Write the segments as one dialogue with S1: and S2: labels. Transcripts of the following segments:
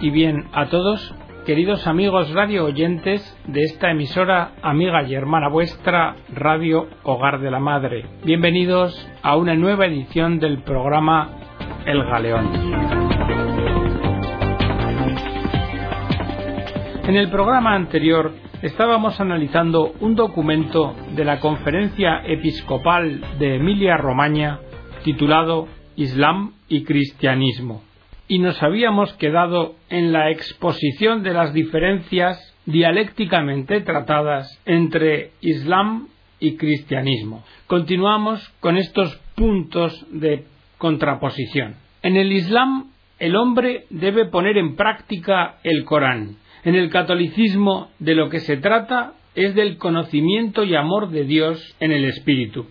S1: Y bien a todos, queridos amigos radio oyentes de esta emisora amiga y hermana vuestra, Radio Hogar de la Madre. Bienvenidos a una nueva edición del programa El Galeón. En el programa anterior estábamos analizando un documento de la Conferencia Episcopal de Emilia Romagna titulado Islam y Cristianismo y nos habíamos quedado en la exposición de las diferencias dialécticamente tratadas entre Islam y cristianismo. Continuamos con estos puntos de contraposición. En el Islam, el hombre debe poner en práctica el Corán. En el catolicismo, de lo que se trata es del conocimiento y amor de Dios en el espíritu.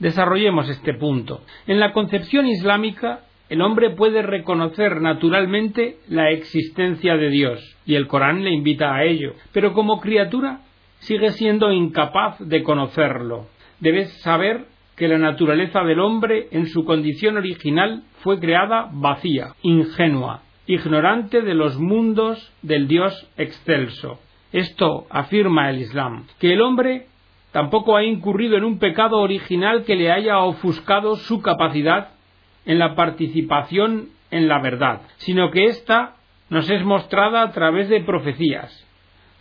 S1: Desarrollemos este punto. En la concepción islámica, el hombre puede reconocer naturalmente la existencia de Dios, y el Corán le invita a ello, pero como criatura sigue siendo incapaz de conocerlo. Debes saber que la naturaleza del hombre en su condición original fue creada vacía, ingenua, ignorante de los mundos del Dios excelso. Esto afirma el Islam, que el hombre tampoco ha incurrido en un pecado original que le haya ofuscado su capacidad en la participación en la verdad, sino que ésta nos es mostrada a través de profecías,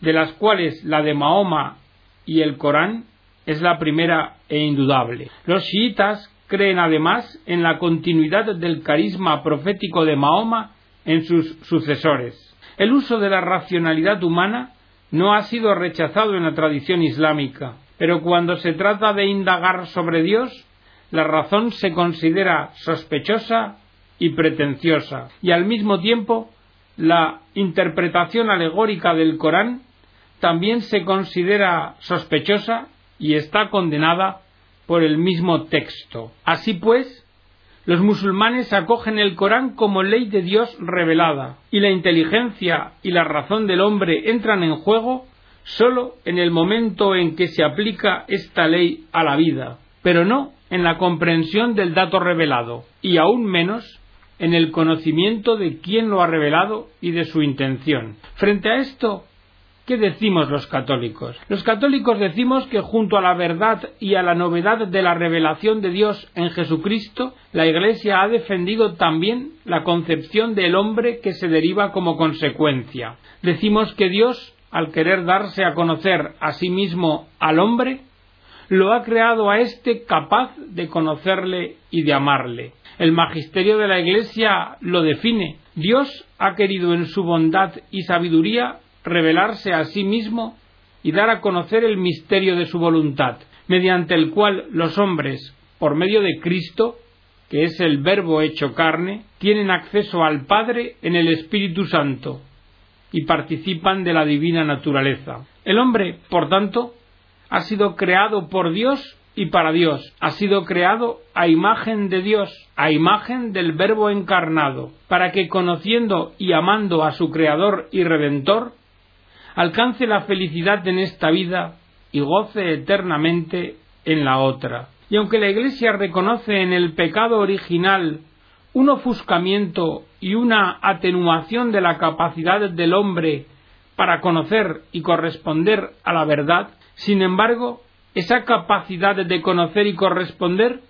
S1: de las cuales la de Mahoma y el Corán es la primera e indudable. Los chiitas creen además en la continuidad del carisma profético de Mahoma en sus sucesores. El uso de la racionalidad humana no ha sido rechazado en la tradición islámica, pero cuando se trata de indagar sobre Dios, la razón se considera sospechosa y pretenciosa, y al mismo tiempo la interpretación alegórica del Corán también se considera sospechosa y está condenada por el mismo texto. Así pues, los musulmanes acogen el Corán como ley de Dios revelada, y la inteligencia y la razón del hombre entran en juego sólo en el momento en que se aplica esta ley a la vida, pero no en la comprensión del dato revelado y aún menos en el conocimiento de quién lo ha revelado y de su intención. Frente a esto, ¿qué decimos los católicos? Los católicos decimos que junto a la verdad y a la novedad de la revelación de Dios en Jesucristo, la Iglesia ha defendido también la concepción del hombre que se deriva como consecuencia. Decimos que Dios, al querer darse a conocer a sí mismo al hombre, lo ha creado a éste capaz de conocerle y de amarle. El magisterio de la Iglesia lo define. Dios ha querido en su bondad y sabiduría revelarse a sí mismo y dar a conocer el misterio de su voluntad, mediante el cual los hombres, por medio de Cristo, que es el Verbo hecho carne, tienen acceso al Padre en el Espíritu Santo y participan de la divina naturaleza. El hombre, por tanto, ha sido creado por Dios y para Dios, ha sido creado a imagen de Dios, a imagen del Verbo encarnado, para que conociendo y amando a su Creador y Redentor, alcance la felicidad en esta vida y goce eternamente en la otra. Y aunque la Iglesia reconoce en el pecado original un ofuscamiento y una atenuación de la capacidad del hombre para conocer y corresponder a la verdad, sin embargo, esa capacidad de conocer y corresponder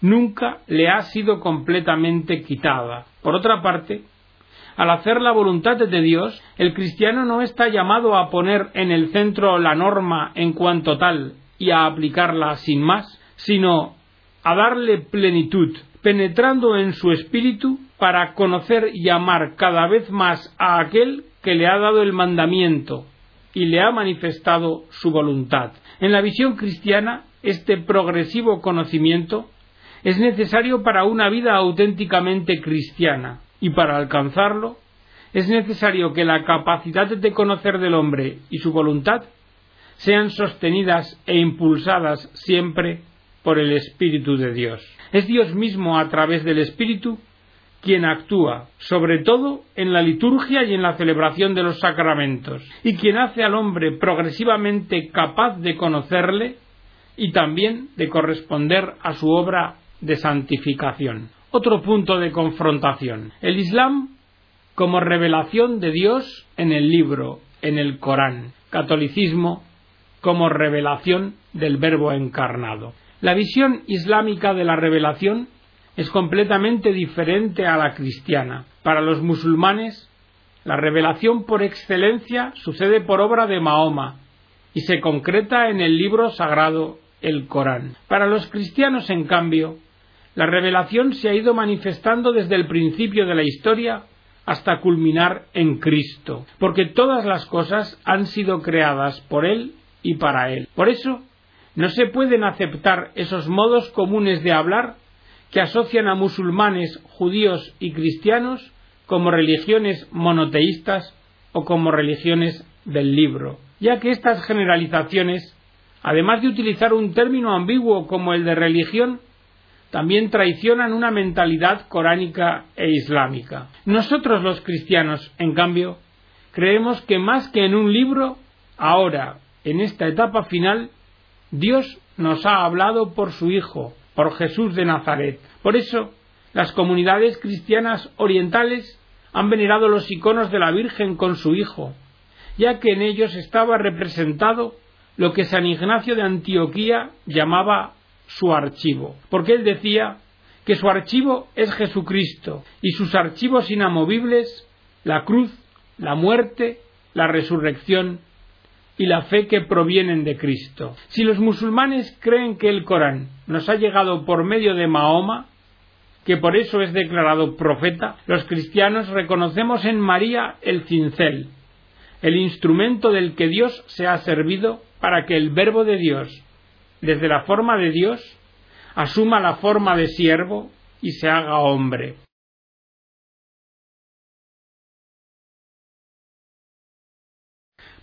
S1: nunca le ha sido completamente quitada. Por otra parte, al hacer la voluntad de Dios, el cristiano no está llamado a poner en el centro la norma en cuanto tal y a aplicarla sin más, sino a darle plenitud, penetrando en su espíritu para conocer y amar cada vez más a aquel que le ha dado el mandamiento, y le ha manifestado su voluntad. En la visión cristiana, este progresivo conocimiento es necesario para una vida auténticamente cristiana y para alcanzarlo es necesario que la capacidad de conocer del hombre y su voluntad sean sostenidas e impulsadas siempre por el Espíritu de Dios. Es Dios mismo a través del Espíritu quien actúa, sobre todo en la liturgia y en la celebración de los sacramentos, y quien hace al hombre progresivamente capaz de conocerle y también de corresponder a su obra de santificación. Otro punto de confrontación. El Islam como revelación de Dios en el libro, en el Corán. Catolicismo como revelación del Verbo encarnado. La visión islámica de la revelación es completamente diferente a la cristiana. Para los musulmanes, la revelación por excelencia sucede por obra de Mahoma y se concreta en el libro sagrado, el Corán. Para los cristianos, en cambio, la revelación se ha ido manifestando desde el principio de la historia hasta culminar en Cristo, porque todas las cosas han sido creadas por Él y para Él. Por eso, no se pueden aceptar esos modos comunes de hablar que asocian a musulmanes, judíos y cristianos como religiones monoteístas o como religiones del libro, ya que estas generalizaciones, además de utilizar un término ambiguo como el de religión, también traicionan una mentalidad coránica e islámica. Nosotros los cristianos, en cambio, creemos que más que en un libro, ahora, en esta etapa final, Dios nos ha hablado por su Hijo, por Jesús de Nazaret. Por eso, las comunidades cristianas orientales han venerado los iconos de la Virgen con su Hijo, ya que en ellos estaba representado lo que San Ignacio de Antioquía llamaba su archivo, porque él decía que su archivo es Jesucristo y sus archivos inamovibles la cruz, la muerte, la resurrección y la fe que provienen de Cristo. Si los musulmanes creen que el Corán nos ha llegado por medio de Mahoma, que por eso es declarado profeta, los cristianos reconocemos en María el cincel, el instrumento del que Dios se ha servido para que el verbo de Dios, desde la forma de Dios, asuma la forma de siervo y se haga hombre.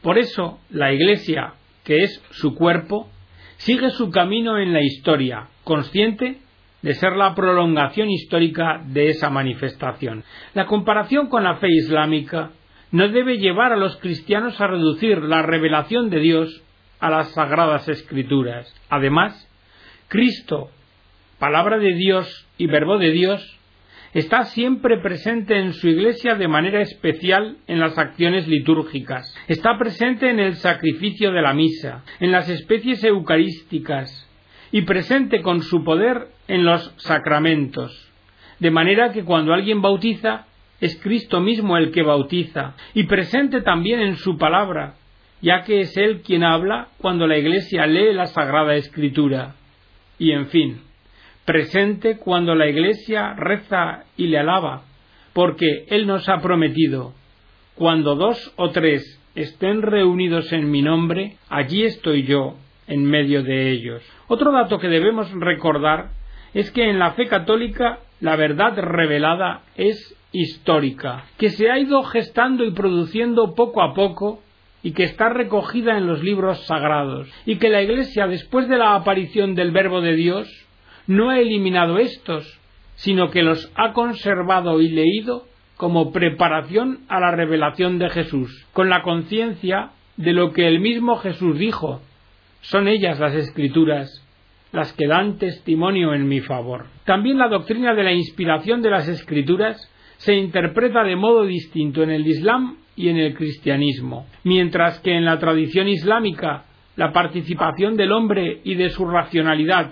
S1: Por eso la Iglesia, que es su cuerpo, sigue su camino en la historia, consciente de ser la prolongación histórica de esa manifestación. La comparación con la fe islámica no debe llevar a los cristianos a reducir la revelación de Dios a las sagradas escrituras. Además, Cristo, palabra de Dios y verbo de Dios, está siempre presente en su iglesia de manera especial en las acciones litúrgicas. Está presente en el sacrificio de la misa, en las especies eucarísticas y presente con su poder en los sacramentos. De manera que cuando alguien bautiza, es Cristo mismo el que bautiza y presente también en su palabra, ya que es Él quien habla cuando la Iglesia lee la Sagrada Escritura. Y en fin, presente cuando la Iglesia reza y le alaba, porque Él nos ha prometido, cuando dos o tres estén reunidos en mi nombre, allí estoy yo en medio de ellos. Otro dato que debemos recordar es que en la fe católica la verdad revelada es histórica, que se ha ido gestando y produciendo poco a poco y que está recogida en los libros sagrados, y que la Iglesia, después de la aparición del Verbo de Dios, no ha eliminado estos, sino que los ha conservado y leído como preparación a la revelación de Jesús, con la conciencia de lo que el mismo Jesús dijo. Son ellas las escrituras las que dan testimonio en mi favor. También la doctrina de la inspiración de las escrituras se interpreta de modo distinto en el Islam y en el cristianismo, mientras que en la tradición islámica la participación del hombre y de su racionalidad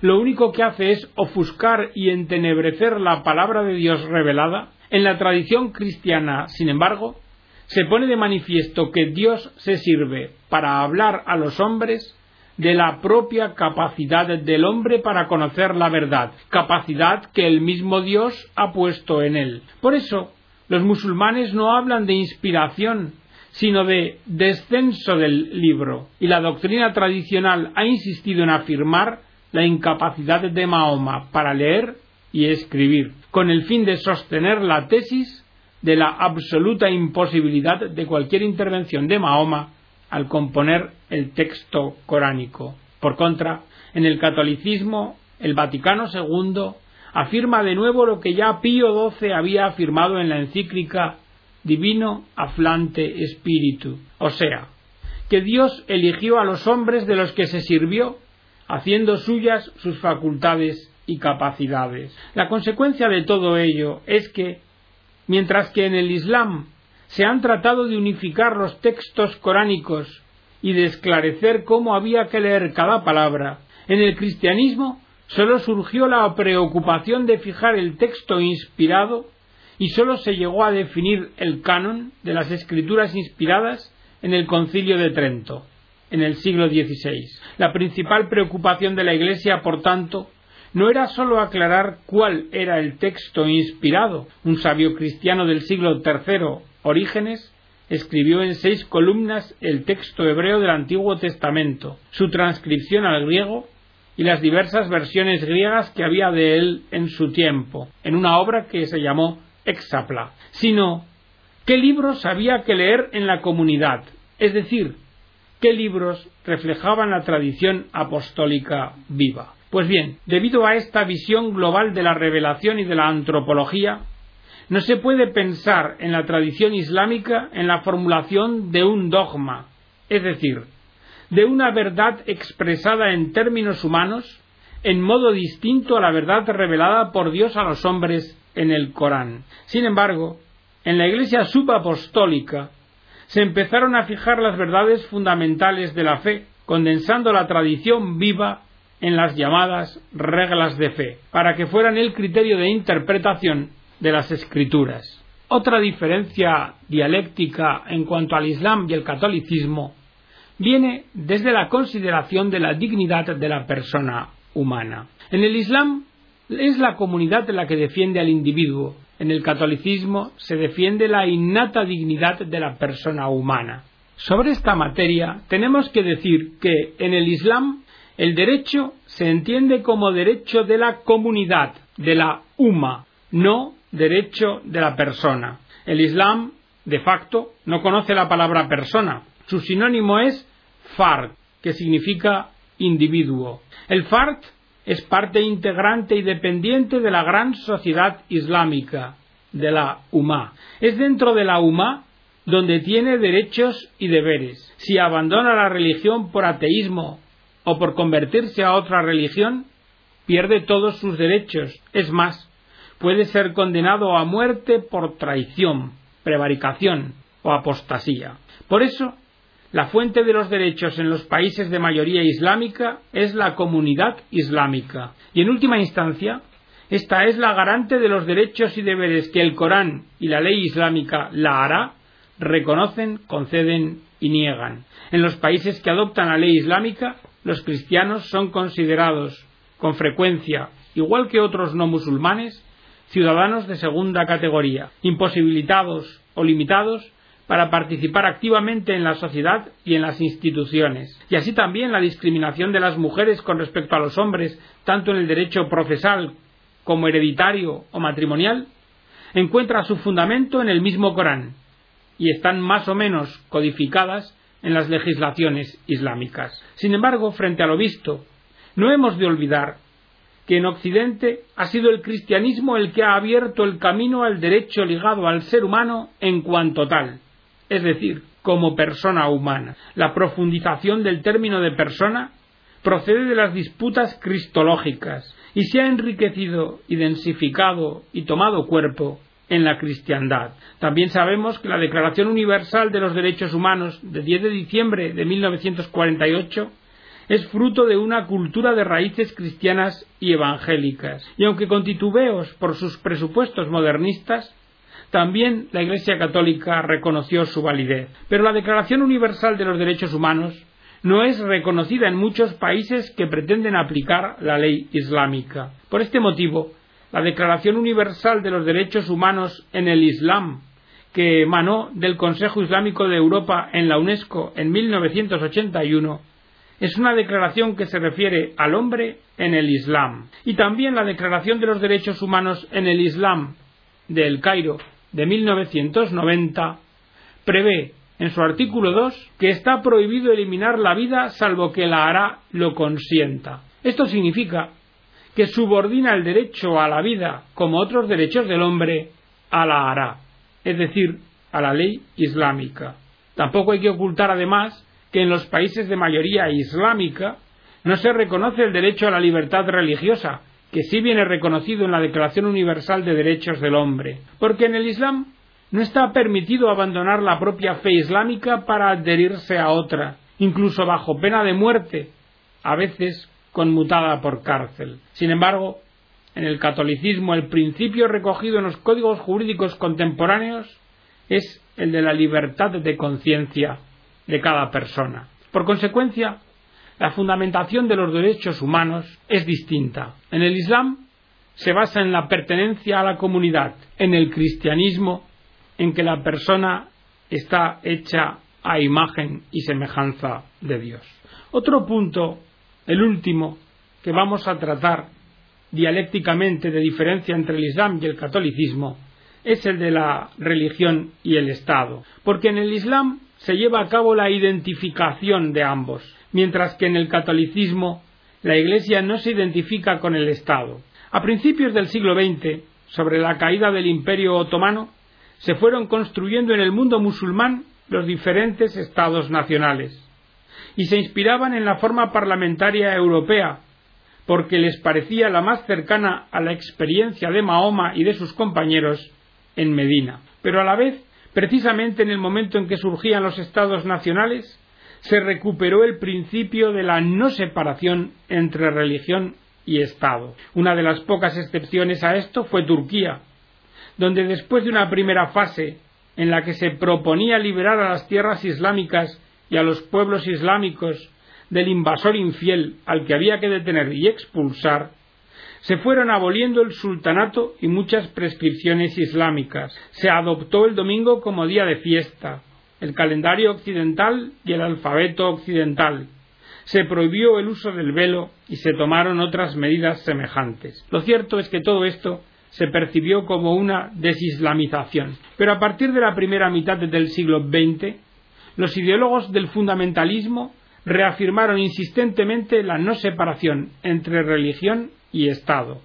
S1: lo único que hace es ofuscar y entenebrecer la palabra de Dios revelada, en la tradición cristiana, sin embargo, se pone de manifiesto que Dios se sirve para hablar a los hombres de la propia capacidad del hombre para conocer la verdad, capacidad que el mismo Dios ha puesto en él. Por eso, los musulmanes no hablan de inspiración, sino de descenso del libro, y la doctrina tradicional ha insistido en afirmar la incapacidad de Mahoma para leer y escribir, con el fin de sostener la tesis de la absoluta imposibilidad de cualquier intervención de Mahoma al componer el texto coránico. Por contra, en el catolicismo, el Vaticano II afirma de nuevo lo que ya Pío XII había afirmado en la encíclica Divino Aflante Espíritu, o sea, que Dios eligió a los hombres de los que se sirvió haciendo suyas sus facultades y capacidades. La consecuencia de todo ello es que Mientras que en el Islam se han tratado de unificar los textos coránicos y de esclarecer cómo había que leer cada palabra, en el cristianismo sólo surgió la preocupación de fijar el texto inspirado y sólo se llegó a definir el canon de las escrituras inspiradas en el concilio de Trento, en el siglo XVI. La principal preocupación de la Iglesia, por tanto, no era sólo aclarar cuál era el texto inspirado. Un sabio cristiano del siglo III, Orígenes, escribió en seis columnas el texto hebreo del Antiguo Testamento, su transcripción al griego y las diversas versiones griegas que había de él en su tiempo, en una obra que se llamó Exapla, sino qué libros había que leer en la comunidad, es decir, qué libros reflejaban la tradición apostólica viva. Pues bien, debido a esta visión global de la revelación y de la antropología, no se puede pensar en la tradición islámica en la formulación de un dogma, es decir, de una verdad expresada en términos humanos en modo distinto a la verdad revelada por Dios a los hombres en el Corán. Sin embargo, en la Iglesia subapostólica se empezaron a fijar las verdades fundamentales de la fe, condensando la tradición viva en las llamadas reglas de fe, para que fueran el criterio de interpretación de las escrituras. Otra diferencia dialéctica en cuanto al Islam y el catolicismo viene desde la consideración de la dignidad de la persona humana. En el Islam es la comunidad la que defiende al individuo. En el catolicismo se defiende la innata dignidad de la persona humana. Sobre esta materia tenemos que decir que en el Islam el derecho se entiende como derecho de la comunidad, de la UMA, no derecho de la persona. El Islam, de facto, no conoce la palabra persona. Su sinónimo es fard, que significa individuo. El fard es parte integrante y dependiente de la gran sociedad islámica, de la UMA. Es dentro de la UMA donde tiene derechos y deberes. Si abandona la religión por ateísmo o por convertirse a otra religión, pierde todos sus derechos. Es más, puede ser condenado a muerte por traición, prevaricación o apostasía. Por eso, la fuente de los derechos en los países de mayoría islámica es la comunidad islámica. Y en última instancia, esta es la garante de los derechos y deberes que el Corán y la ley islámica, la hará, reconocen, conceden y niegan. En los países que adoptan la ley islámica, los cristianos son considerados, con frecuencia, igual que otros no musulmanes, ciudadanos de segunda categoría, imposibilitados o limitados para participar activamente en la sociedad y en las instituciones. Y así también la discriminación de las mujeres con respecto a los hombres, tanto en el derecho procesal como hereditario o matrimonial, encuentra su fundamento en el mismo Corán y están más o menos codificadas en las legislaciones islámicas. Sin embargo, frente a lo visto, no hemos de olvidar que en Occidente ha sido el cristianismo el que ha abierto el camino al derecho ligado al ser humano en cuanto tal, es decir, como persona humana. La profundización del término de persona procede de las disputas cristológicas y se ha enriquecido y densificado y tomado cuerpo en la cristiandad. También sabemos que la Declaración Universal de los Derechos Humanos de 10 de diciembre de 1948 es fruto de una cultura de raíces cristianas y evangélicas. Y aunque con titubeos por sus presupuestos modernistas, también la Iglesia Católica reconoció su validez. Pero la Declaración Universal de los Derechos Humanos no es reconocida en muchos países que pretenden aplicar la ley islámica. Por este motivo, la Declaración Universal de los Derechos Humanos en el Islam, que emanó del Consejo Islámico de Europa en la UNESCO en 1981, es una declaración que se refiere al hombre en el Islam. Y también la Declaración de los Derechos Humanos en el Islam de El Cairo de 1990 prevé en su artículo 2 que está prohibido eliminar la vida salvo que la hará lo consienta. Esto significa que subordina el derecho a la vida como otros derechos del hombre a la hará, es decir, a la ley islámica. Tampoco hay que ocultar además que en los países de mayoría islámica no se reconoce el derecho a la libertad religiosa, que sí viene reconocido en la Declaración Universal de Derechos del Hombre, porque en el Islam no está permitido abandonar la propia fe islámica para adherirse a otra, incluso bajo pena de muerte, a veces conmutada por cárcel. Sin embargo, en el catolicismo el principio recogido en los códigos jurídicos contemporáneos es el de la libertad de conciencia de cada persona. Por consecuencia, la fundamentación de los derechos humanos es distinta. En el Islam se basa en la pertenencia a la comunidad, en el cristianismo en que la persona está hecha a imagen y semejanza de Dios. Otro punto, el último, que vamos a tratar dialécticamente de diferencia entre el Islam y el catolicismo, es el de la religión y el Estado, porque en el Islam se lleva a cabo la identificación de ambos, mientras que en el catolicismo la Iglesia no se identifica con el Estado. A principios del siglo XX, sobre la caída del Imperio otomano, se fueron construyendo en el mundo musulmán los diferentes estados nacionales y se inspiraban en la forma parlamentaria europea porque les parecía la más cercana a la experiencia de Mahoma y de sus compañeros en Medina. Pero a la vez, precisamente en el momento en que surgían los estados nacionales, se recuperó el principio de la no separación entre religión y Estado. Una de las pocas excepciones a esto fue Turquía, donde después de una primera fase en la que se proponía liberar a las tierras islámicas y a los pueblos islámicos del invasor infiel al que había que detener y expulsar, se fueron aboliendo el sultanato y muchas prescripciones islámicas. Se adoptó el domingo como día de fiesta, el calendario occidental y el alfabeto occidental. Se prohibió el uso del velo y se tomaron otras medidas semejantes. Lo cierto es que todo esto se percibió como una desislamización. Pero a partir de la primera mitad del siglo XX, los ideólogos del fundamentalismo reafirmaron insistentemente la no separación entre religión y Estado,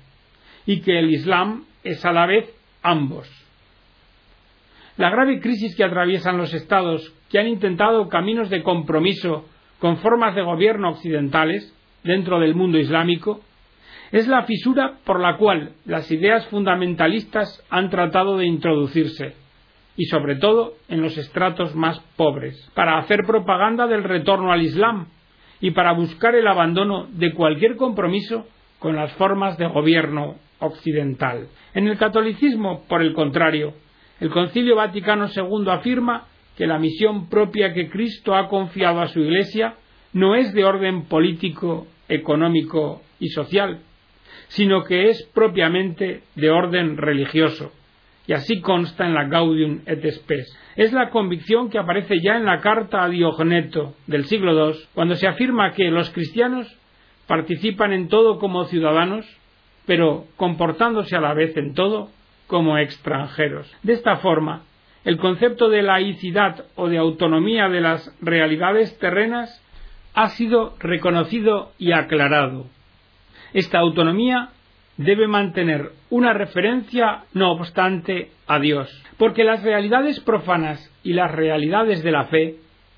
S1: y que el Islam es a la vez ambos. La grave crisis que atraviesan los Estados que han intentado caminos de compromiso con formas de gobierno occidentales dentro del mundo islámico es la fisura por la cual las ideas fundamentalistas han tratado de introducirse, y sobre todo en los estratos más pobres, para hacer propaganda del retorno al Islam y para buscar el abandono de cualquier compromiso con las formas de gobierno occidental. En el catolicismo, por el contrario, el Concilio Vaticano II afirma que la misión propia que Cristo ha confiado a su Iglesia no es de orden político, económico y social, sino que es propiamente de orden religioso, y así consta en la Gaudium et Spes. Es la convicción que aparece ya en la carta a Diogneto del siglo II, cuando se afirma que los cristianos participan en todo como ciudadanos, pero comportándose a la vez en todo como extranjeros. De esta forma, el concepto de laicidad o de autonomía de las realidades terrenas ha sido reconocido y aclarado. Esta autonomía debe mantener una referencia, no obstante, a Dios, porque las realidades profanas y las realidades de la fe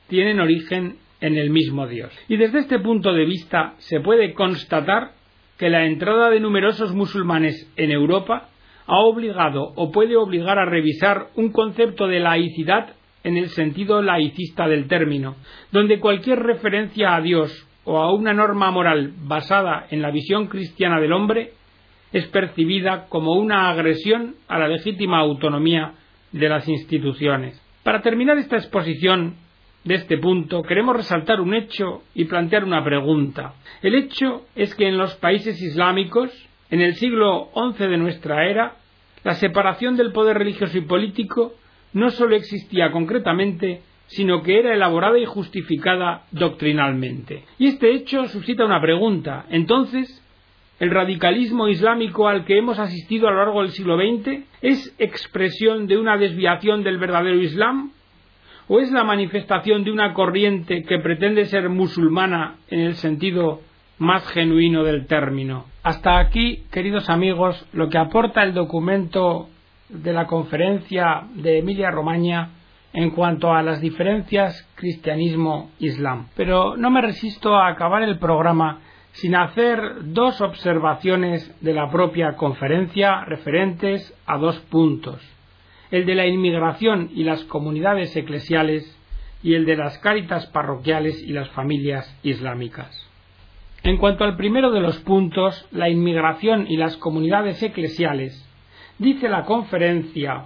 S1: tienen origen en el mismo Dios. Y desde este punto de vista se puede constatar que la entrada de numerosos musulmanes en Europa ha obligado o puede obligar a revisar un concepto de laicidad en el sentido laicista del término, donde cualquier referencia a Dios o a una norma moral basada en la visión cristiana del hombre es percibida como una agresión a la legítima autonomía de las instituciones. Para terminar esta exposición de este punto, queremos resaltar un hecho y plantear una pregunta. El hecho es que en los países islámicos, en el siglo XI de nuestra era, la separación del poder religioso y político no sólo existía concretamente, sino que era elaborada y justificada doctrinalmente. Y este hecho suscita una pregunta. Entonces, ¿el radicalismo islámico al que hemos asistido a lo largo del siglo XX es expresión de una desviación del verdadero Islam? ¿O es la manifestación de una corriente que pretende ser musulmana en el sentido más genuino del término? Hasta aquí, queridos amigos, lo que aporta el documento de la conferencia de Emilia Romagna en cuanto a las diferencias cristianismo-islam. Pero no me resisto a acabar el programa sin hacer dos observaciones de la propia conferencia referentes a dos puntos, el de la inmigración y las comunidades eclesiales y el de las cáritas parroquiales y las familias islámicas. En cuanto al primero de los puntos, la inmigración y las comunidades eclesiales, dice la conferencia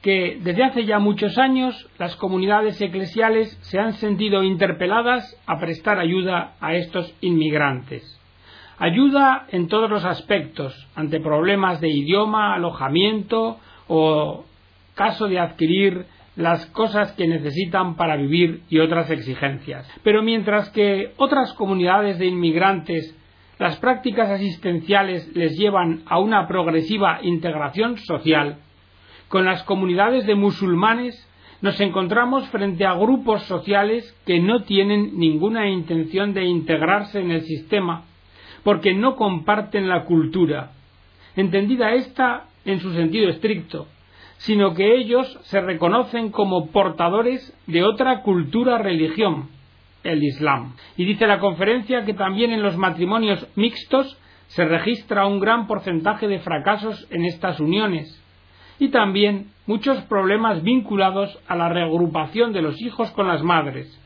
S1: que desde hace ya muchos años las comunidades eclesiales se han sentido interpeladas a prestar ayuda a estos inmigrantes. Ayuda en todos los aspectos, ante problemas de idioma, alojamiento o caso de adquirir las cosas que necesitan para vivir y otras exigencias. Pero mientras que otras comunidades de inmigrantes las prácticas asistenciales les llevan a una progresiva integración social, con las comunidades de musulmanes nos encontramos frente a grupos sociales que no tienen ninguna intención de integrarse en el sistema, porque no comparten la cultura, entendida esta en su sentido estricto, sino que ellos se reconocen como portadores de otra cultura religión, el Islam. Y dice la conferencia que también en los matrimonios mixtos se registra un gran porcentaje de fracasos en estas uniones y también muchos problemas vinculados a la reagrupación de los hijos con las madres,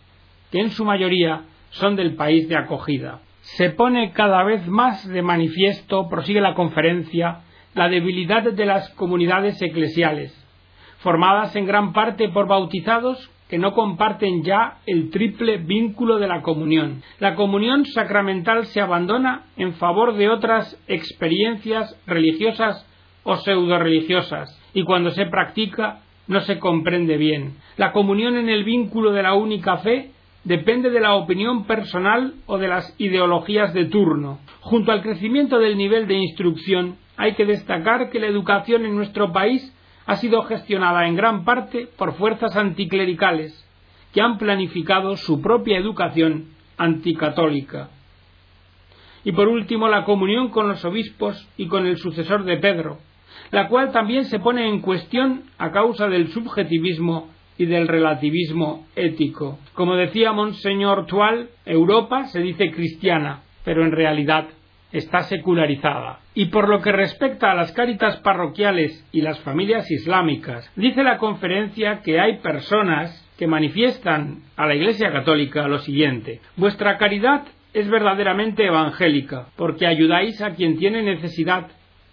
S1: que en su mayoría son del país de acogida. Se pone cada vez más de manifiesto, prosigue la conferencia, la debilidad de las comunidades eclesiales, formadas en gran parte por bautizados que no comparten ya el triple vínculo de la comunión. La comunión sacramental se abandona en favor de otras experiencias religiosas o pseudo religiosas, y cuando se practica no se comprende bien. La comunión en el vínculo de la única fe depende de la opinión personal o de las ideologías de turno. Junto al crecimiento del nivel de instrucción, hay que destacar que la educación en nuestro país ha sido gestionada en gran parte por fuerzas anticlericales que han planificado su propia educación anticatólica. Y por último, la comunión con los obispos y con el sucesor de Pedro, la cual también se pone en cuestión a causa del subjetivismo y del relativismo ético. Como decía Monseñor Tual, Europa se dice cristiana, pero en realidad está secularizada. Y por lo que respecta a las cáritas parroquiales y las familias islámicas, dice la conferencia que hay personas que manifiestan a la Iglesia Católica lo siguiente Vuestra caridad es verdaderamente evangélica, porque ayudáis a quien tiene necesidad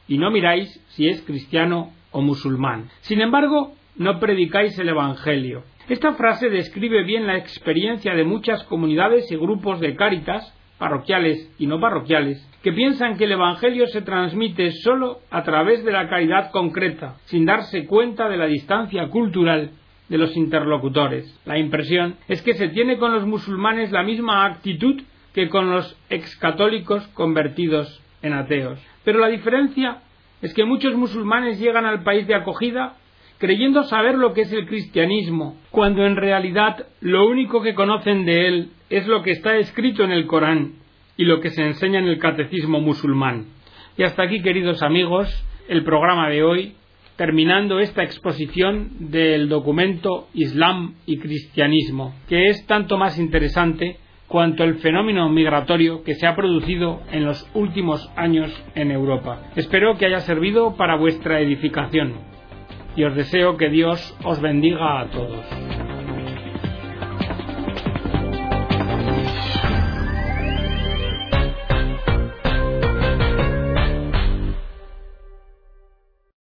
S1: y no miráis si es cristiano o musulmán. Sin embargo, no predicáis el Evangelio. Esta frase describe bien la experiencia de muchas comunidades y grupos de cáritas, parroquiales y no parroquiales, que piensan que el Evangelio se transmite sólo a través de la caridad concreta, sin darse cuenta de la distancia cultural de los interlocutores. La impresión es que se tiene con los musulmanes la misma actitud que con los excatólicos convertidos en ateos. Pero la diferencia es que muchos musulmanes llegan al país de acogida creyendo saber lo que es el cristianismo, cuando en realidad lo único que conocen de él es lo que está escrito en el Corán y lo que se enseña en el catecismo musulmán. Y hasta aquí, queridos amigos, el programa de hoy, terminando esta exposición del documento Islam y Cristianismo, que es tanto más interesante cuanto el fenómeno migratorio que se ha producido en los últimos años en Europa. Espero que haya servido para vuestra edificación y os deseo que Dios os bendiga a todos.